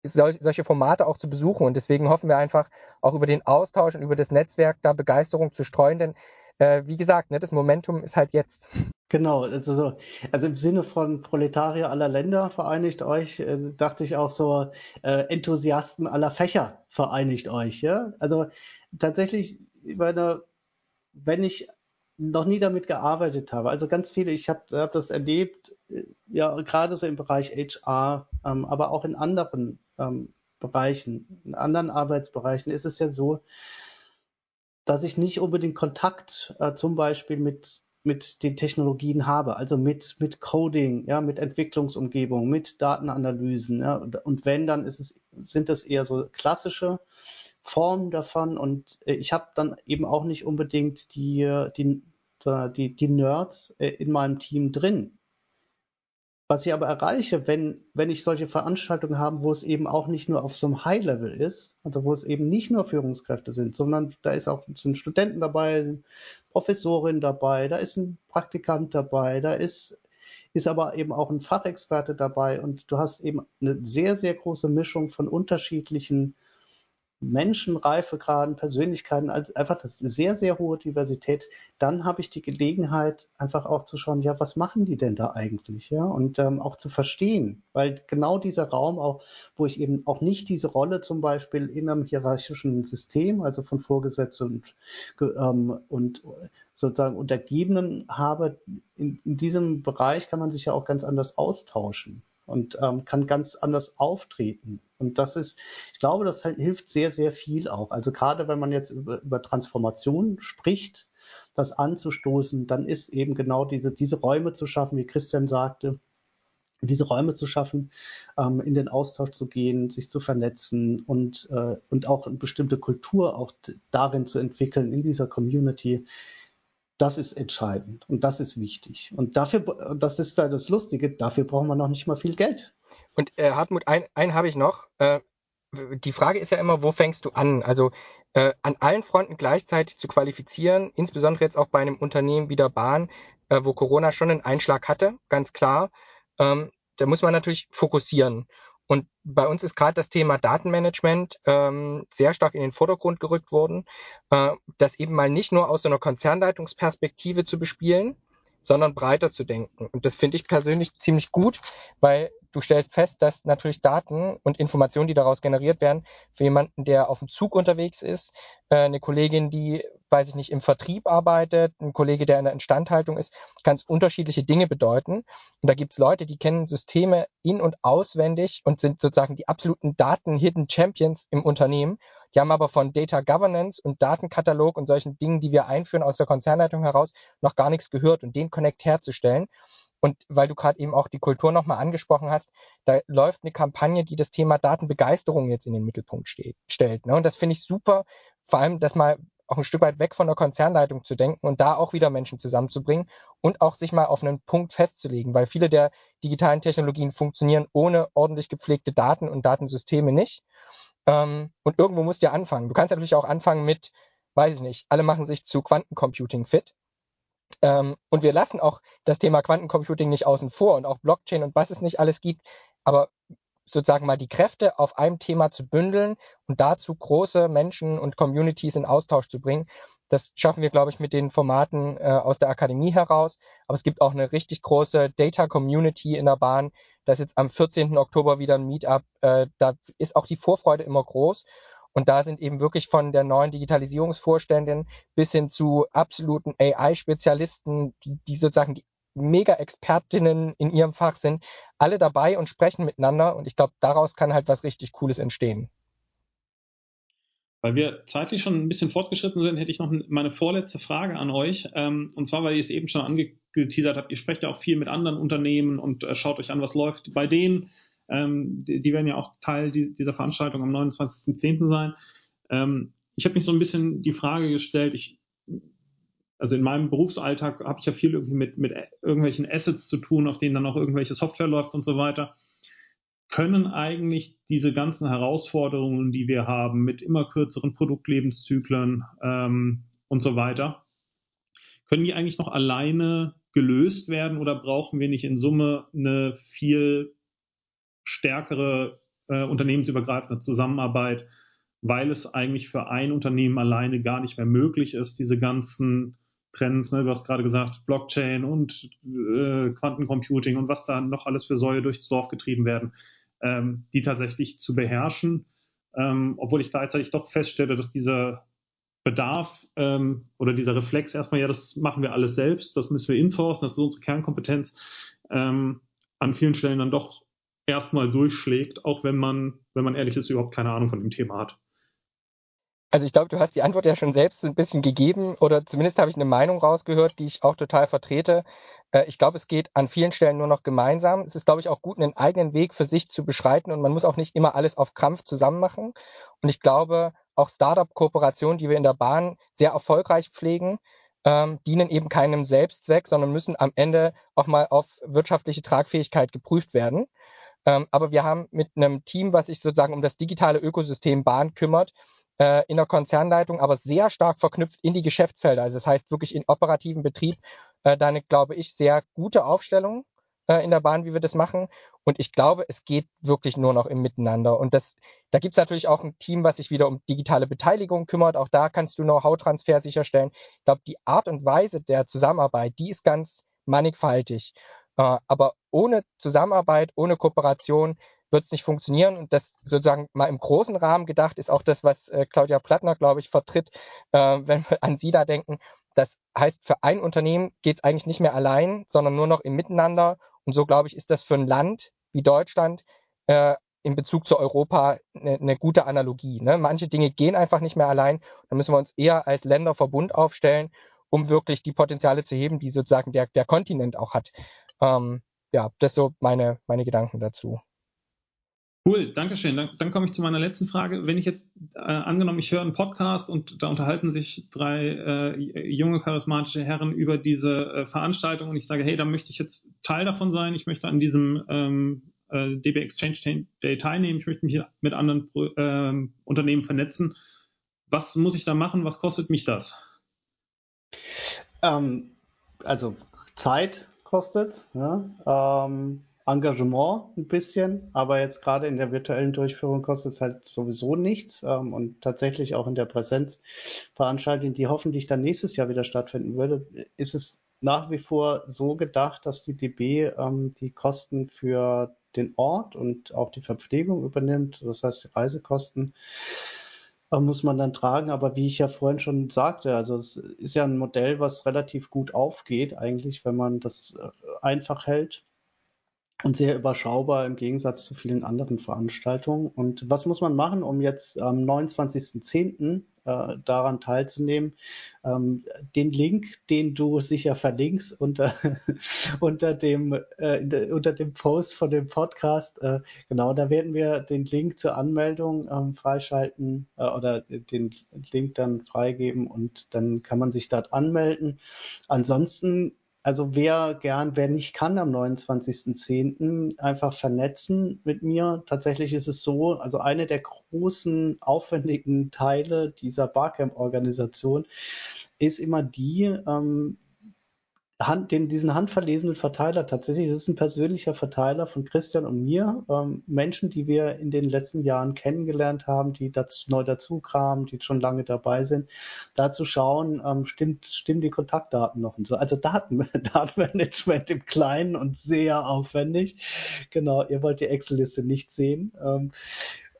sol solche Formate auch zu besuchen. Und deswegen hoffen wir einfach auch über den Austausch und über das Netzwerk da Begeisterung zu streuen. Denn äh, wie gesagt, ne, das Momentum ist halt jetzt. Genau, also, so, also im Sinne von Proletarier aller Länder vereinigt euch, äh, dachte ich auch so, äh, Enthusiasten aller Fächer vereinigt euch. Ja? Also tatsächlich, ich meine, wenn ich noch nie damit gearbeitet habe. Also ganz viele, ich habe hab das erlebt, äh, ja, gerade so im Bereich HR, ähm, aber auch in anderen ähm, Bereichen, in anderen Arbeitsbereichen ist es ja so, dass ich nicht unbedingt Kontakt äh, zum Beispiel mit mit den Technologien habe, also mit, mit Coding, ja, mit Entwicklungsumgebung, mit Datenanalysen, ja, und, und wenn, dann ist es, sind das eher so klassische Formen davon und äh, ich habe dann eben auch nicht unbedingt die, die, die, die Nerds äh, in meinem Team drin. Was ich aber erreiche, wenn, wenn ich solche Veranstaltungen habe, wo es eben auch nicht nur auf so einem High-Level ist, also wo es eben nicht nur Führungskräfte sind, sondern da ist auch sind Studenten dabei, Professorin dabei, da ist ein Praktikant dabei, da ist, ist aber eben auch ein Fachexperte dabei. Und du hast eben eine sehr, sehr große Mischung von unterschiedlichen Menschen, Reifegraden, Persönlichkeiten, also einfach das sehr, sehr hohe Diversität, dann habe ich die Gelegenheit, einfach auch zu schauen, ja, was machen die denn da eigentlich, ja, und ähm, auch zu verstehen, weil genau dieser Raum auch, wo ich eben auch nicht diese Rolle zum Beispiel in einem hierarchischen System, also von Vorgesetzten und, ähm, und sozusagen Untergebenen habe, in, in diesem Bereich kann man sich ja auch ganz anders austauschen und ähm, kann ganz anders auftreten. Und das ist, ich glaube, das halt hilft sehr, sehr viel auch. Also gerade wenn man jetzt über, über Transformation spricht, das anzustoßen, dann ist eben genau diese, diese Räume zu schaffen, wie Christian sagte, diese Räume zu schaffen, ähm, in den Austausch zu gehen, sich zu vernetzen und, äh, und auch eine bestimmte Kultur auch darin zu entwickeln, in dieser Community, das ist entscheidend und das ist wichtig. Und dafür, das ist da das Lustige, dafür braucht man noch nicht mal viel Geld. Und äh, Hartmut, ein, ein habe ich noch. Äh, die Frage ist ja immer, wo fängst du an? Also äh, an allen Fronten gleichzeitig zu qualifizieren, insbesondere jetzt auch bei einem Unternehmen wie der Bahn, äh, wo Corona schon einen Einschlag hatte, ganz klar. Ähm, da muss man natürlich fokussieren. Und bei uns ist gerade das Thema Datenmanagement ähm, sehr stark in den Vordergrund gerückt worden, äh, das eben mal nicht nur aus so einer Konzernleitungsperspektive zu bespielen, sondern breiter zu denken. Und das finde ich persönlich ziemlich gut, weil du stellst fest, dass natürlich Daten und Informationen, die daraus generiert werden, für jemanden, der auf dem Zug unterwegs ist, äh, eine Kollegin, die, weiß ich nicht, im Vertrieb arbeitet, ein Kollege, der in der Instandhaltung ist, ganz unterschiedliche Dinge bedeuten. Und da gibt's Leute, die kennen Systeme in- und auswendig und sind sozusagen die absoluten Daten-Hidden Champions im Unternehmen. Die haben aber von Data Governance und Datenkatalog und solchen Dingen, die wir einführen aus der Konzernleitung heraus, noch gar nichts gehört und den Connect herzustellen. Und weil du gerade eben auch die Kultur nochmal angesprochen hast, da läuft eine Kampagne, die das Thema Datenbegeisterung jetzt in den Mittelpunkt steht, stellt. Ne? Und das finde ich super, vor allem das mal auch ein Stück weit weg von der Konzernleitung zu denken und da auch wieder Menschen zusammenzubringen und auch sich mal auf einen Punkt festzulegen, weil viele der digitalen Technologien funktionieren ohne ordentlich gepflegte Daten und Datensysteme nicht. Ähm, und irgendwo musst du ja anfangen. Du kannst natürlich auch anfangen mit, weiß ich nicht, alle machen sich zu Quantencomputing fit. Ähm, und wir lassen auch das Thema Quantencomputing nicht außen vor und auch Blockchain und was es nicht alles gibt. Aber sozusagen mal die Kräfte auf einem Thema zu bündeln und dazu große Menschen und Communities in Austausch zu bringen, das schaffen wir, glaube ich, mit den Formaten äh, aus der Akademie heraus. Aber es gibt auch eine richtig große Data Community in der Bahn. Da ist jetzt am 14. Oktober wieder ein Meetup. Äh, da ist auch die Vorfreude immer groß. Und da sind eben wirklich von der neuen Digitalisierungsvorständin bis hin zu absoluten AI-Spezialisten, die, die sozusagen die Mega-Expertinnen in ihrem Fach sind, alle dabei und sprechen miteinander. Und ich glaube, daraus kann halt was richtig Cooles entstehen. Weil wir zeitlich schon ein bisschen fortgeschritten sind, hätte ich noch meine vorletzte Frage an euch. Ähm, und zwar, weil ihr es eben schon angeteasert habt, ihr sprecht ja auch viel mit anderen Unternehmen und äh, schaut euch an, was läuft bei denen. Ähm, die, werden ja auch Teil dieser Veranstaltung am 29.10. sein. Ähm, ich habe mich so ein bisschen die Frage gestellt, ich, also in meinem Berufsalltag habe ich ja viel irgendwie mit, mit irgendwelchen Assets zu tun, auf denen dann auch irgendwelche Software läuft und so weiter können eigentlich diese ganzen Herausforderungen, die wir haben, mit immer kürzeren Produktlebenszyklen ähm, und so weiter, können die eigentlich noch alleine gelöst werden oder brauchen wir nicht in Summe eine viel stärkere äh, unternehmensübergreifende Zusammenarbeit, weil es eigentlich für ein Unternehmen alleine gar nicht mehr möglich ist, diese ganzen Trends, ne, du hast gerade gesagt, Blockchain und äh, Quantencomputing und was da noch alles für Säue durchs Dorf getrieben werden, ähm, die tatsächlich zu beherrschen, ähm, obwohl ich gleichzeitig doch feststelle, dass dieser Bedarf ähm, oder dieser Reflex erstmal, ja, das machen wir alles selbst, das müssen wir insourcen, das ist unsere Kernkompetenz, ähm, an vielen Stellen dann doch erstmal durchschlägt, auch wenn man, wenn man ehrlich ist, überhaupt keine Ahnung von dem Thema hat. Also ich glaube, du hast die Antwort ja schon selbst ein bisschen gegeben oder zumindest habe ich eine Meinung rausgehört, die ich auch total vertrete. Äh, ich glaube, es geht an vielen Stellen nur noch gemeinsam. Es ist, glaube ich, auch gut, einen eigenen Weg für sich zu beschreiten und man muss auch nicht immer alles auf Krampf zusammen machen. Und ich glaube, auch Startup-Kooperationen, die wir in der Bahn sehr erfolgreich pflegen, ähm, dienen eben keinem Selbstzweck, sondern müssen am Ende auch mal auf wirtschaftliche Tragfähigkeit geprüft werden. Ähm, aber wir haben mit einem Team, was sich sozusagen um das digitale Ökosystem Bahn kümmert, äh, in der Konzernleitung, aber sehr stark verknüpft in die Geschäftsfelder. Also das heißt wirklich in operativen Betrieb, äh, da eine, glaube ich, sehr gute Aufstellung äh, in der Bahn, wie wir das machen. Und ich glaube, es geht wirklich nur noch im Miteinander. Und das, da gibt es natürlich auch ein Team, was sich wieder um digitale Beteiligung kümmert. Auch da kannst du Know-how-Transfer sicherstellen. Ich glaube, die Art und Weise der Zusammenarbeit, die ist ganz mannigfaltig. Äh, aber ohne Zusammenarbeit, ohne Kooperation wird es nicht funktionieren. Und das sozusagen mal im großen Rahmen gedacht ist auch das, was äh, Claudia Plattner, glaube ich, vertritt, äh, <laughs> wenn wir an sie da denken. Das heißt, für ein Unternehmen geht es eigentlich nicht mehr allein, sondern nur noch im Miteinander. Und so, glaube ich, ist das für ein Land wie Deutschland äh, in Bezug zu Europa eine, eine gute Analogie. Ne? Manche Dinge gehen einfach nicht mehr allein. Da müssen wir uns eher als Länderverbund aufstellen, um wirklich die Potenziale zu heben, die sozusagen der, der Kontinent auch hat. Ähm, ja, das so meine, meine Gedanken dazu. Cool, Dankeschön. Dann, dann komme ich zu meiner letzten Frage. Wenn ich jetzt äh, angenommen, ich höre einen Podcast und da unterhalten sich drei äh, junge charismatische Herren über diese äh, Veranstaltung und ich sage, hey, da möchte ich jetzt Teil davon sein. Ich möchte an diesem ähm, äh, DB Exchange Day teilnehmen. Ich möchte mich mit anderen äh, Unternehmen vernetzen. Was muss ich da machen? Was kostet mich das? Ähm, also Zeit kostet. Ja? Ähm, Engagement ein bisschen, aber jetzt gerade in der virtuellen Durchführung kostet es halt sowieso nichts ähm, und tatsächlich auch in der Präsenzveranstaltung, die hoffentlich dann nächstes Jahr wieder stattfinden würde, ist es nach wie vor so gedacht, dass die DB ähm, die Kosten für den Ort und auch die Verpflegung übernimmt, das heißt die Reisekosten äh, muss man dann tragen. Aber wie ich ja vorhin schon sagte, also es ist ja ein Modell, was relativ gut aufgeht, eigentlich, wenn man das äh, einfach hält und sehr überschaubar im Gegensatz zu vielen anderen Veranstaltungen. Und was muss man machen, um jetzt am 29.10. Äh, daran teilzunehmen? Ähm, den Link, den du sicher verlinkst unter, <laughs> unter, dem, äh, unter dem Post von dem Podcast, äh, genau, da werden wir den Link zur Anmeldung ähm, freischalten oder den Link dann freigeben und dann kann man sich dort anmelden. Ansonsten also wer gern, wer nicht kann am 29.10. einfach vernetzen mit mir. Tatsächlich ist es so, also eine der großen aufwendigen Teile dieser Barcamp-Organisation ist immer die, ähm, Hand, den, diesen handverlesenen Verteiler tatsächlich, es ist ein persönlicher Verteiler von Christian und mir, ähm, Menschen, die wir in den letzten Jahren kennengelernt haben, die dazu, neu dazukamen, die schon lange dabei sind, da zu schauen, ähm, stimmt, stimmen die Kontaktdaten noch und so. Also Daten, <laughs> Datenmanagement im Kleinen und sehr aufwendig. Genau, ihr wollt die Excel-Liste nicht sehen. Ähm,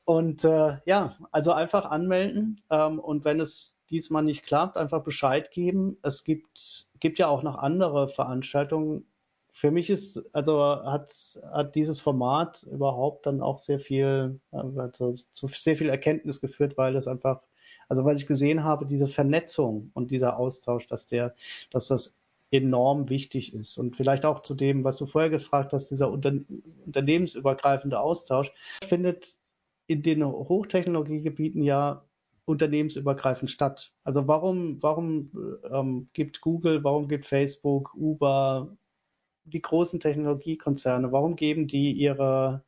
und äh, ja, also einfach anmelden ähm, und wenn es diesmal nicht klappt, einfach Bescheid geben. Es gibt, gibt ja auch noch andere Veranstaltungen. für mich ist, also hat, hat dieses Format überhaupt dann auch sehr viel, also zu sehr viel Erkenntnis geführt, weil es einfach, also weil ich gesehen habe, diese Vernetzung und dieser Austausch, dass der, dass das enorm wichtig ist. Und vielleicht auch zu dem, was du vorher gefragt hast, dieser unter, unternehmensübergreifende Austausch findet in den Hochtechnologiegebieten ja unternehmensübergreifend statt. Also warum, warum ähm, gibt Google, warum gibt Facebook, Uber, die großen Technologiekonzerne, warum geben die ihre,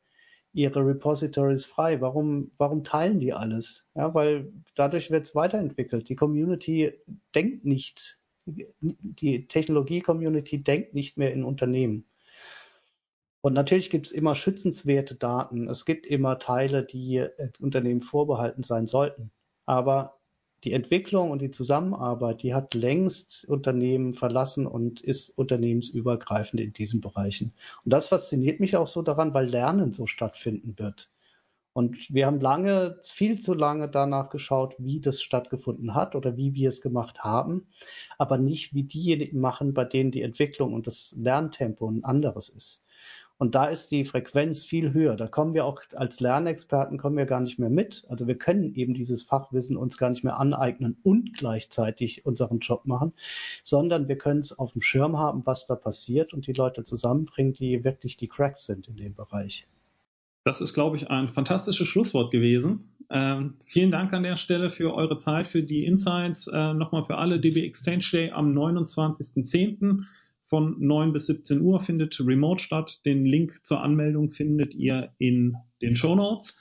ihre Repositories frei? Warum, warum teilen die alles? Ja, weil dadurch wird es weiterentwickelt. Die Community denkt nicht, die Technologie-Community denkt nicht mehr in Unternehmen. Und natürlich gibt es immer schützenswerte Daten. Es gibt immer Teile, die äh, Unternehmen vorbehalten sein sollten. Aber die Entwicklung und die Zusammenarbeit, die hat längst Unternehmen verlassen und ist unternehmensübergreifend in diesen Bereichen. Und das fasziniert mich auch so daran, weil Lernen so stattfinden wird. Und wir haben lange, viel zu lange danach geschaut, wie das stattgefunden hat oder wie wir es gemacht haben, aber nicht, wie diejenigen machen, bei denen die Entwicklung und das Lerntempo ein anderes ist. Und da ist die Frequenz viel höher. Da kommen wir auch als Lernexperten kommen wir gar nicht mehr mit. Also wir können eben dieses Fachwissen uns gar nicht mehr aneignen und gleichzeitig unseren Job machen, sondern wir können es auf dem Schirm haben, was da passiert und die Leute zusammenbringen, die wirklich die Cracks sind in dem Bereich. Das ist, glaube ich, ein fantastisches Schlusswort gewesen. Ähm, vielen Dank an der Stelle für eure Zeit, für die Insights. Äh, Nochmal für alle DB Exchange Day am 29.10 von 9 bis 17 Uhr findet Remote statt. Den Link zur Anmeldung findet ihr in den Show Notes.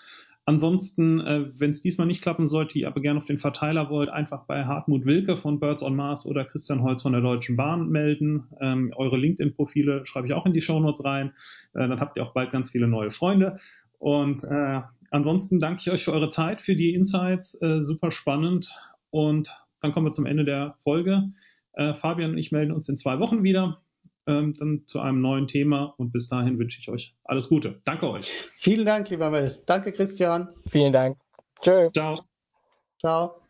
Ansonsten, äh, wenn es diesmal nicht klappen sollte, ihr aber gerne auf den Verteiler wollt, einfach bei Hartmut Wilke von Birds on Mars oder Christian Holz von der Deutschen Bahn melden. Ähm, eure LinkedIn-Profile schreibe ich auch in die Show Notes rein. Äh, dann habt ihr auch bald ganz viele neue Freunde. Und äh, ansonsten danke ich euch für eure Zeit, für die Insights. Äh, super spannend. Und dann kommen wir zum Ende der Folge. Äh, Fabian und ich melden uns in zwei Wochen wieder. Ähm, dann zu einem neuen Thema und bis dahin wünsche ich euch alles Gute. Danke euch. Vielen Dank, lieber Mel. Danke, Christian. Vielen Dank. Tschö. Ciao. Ciao.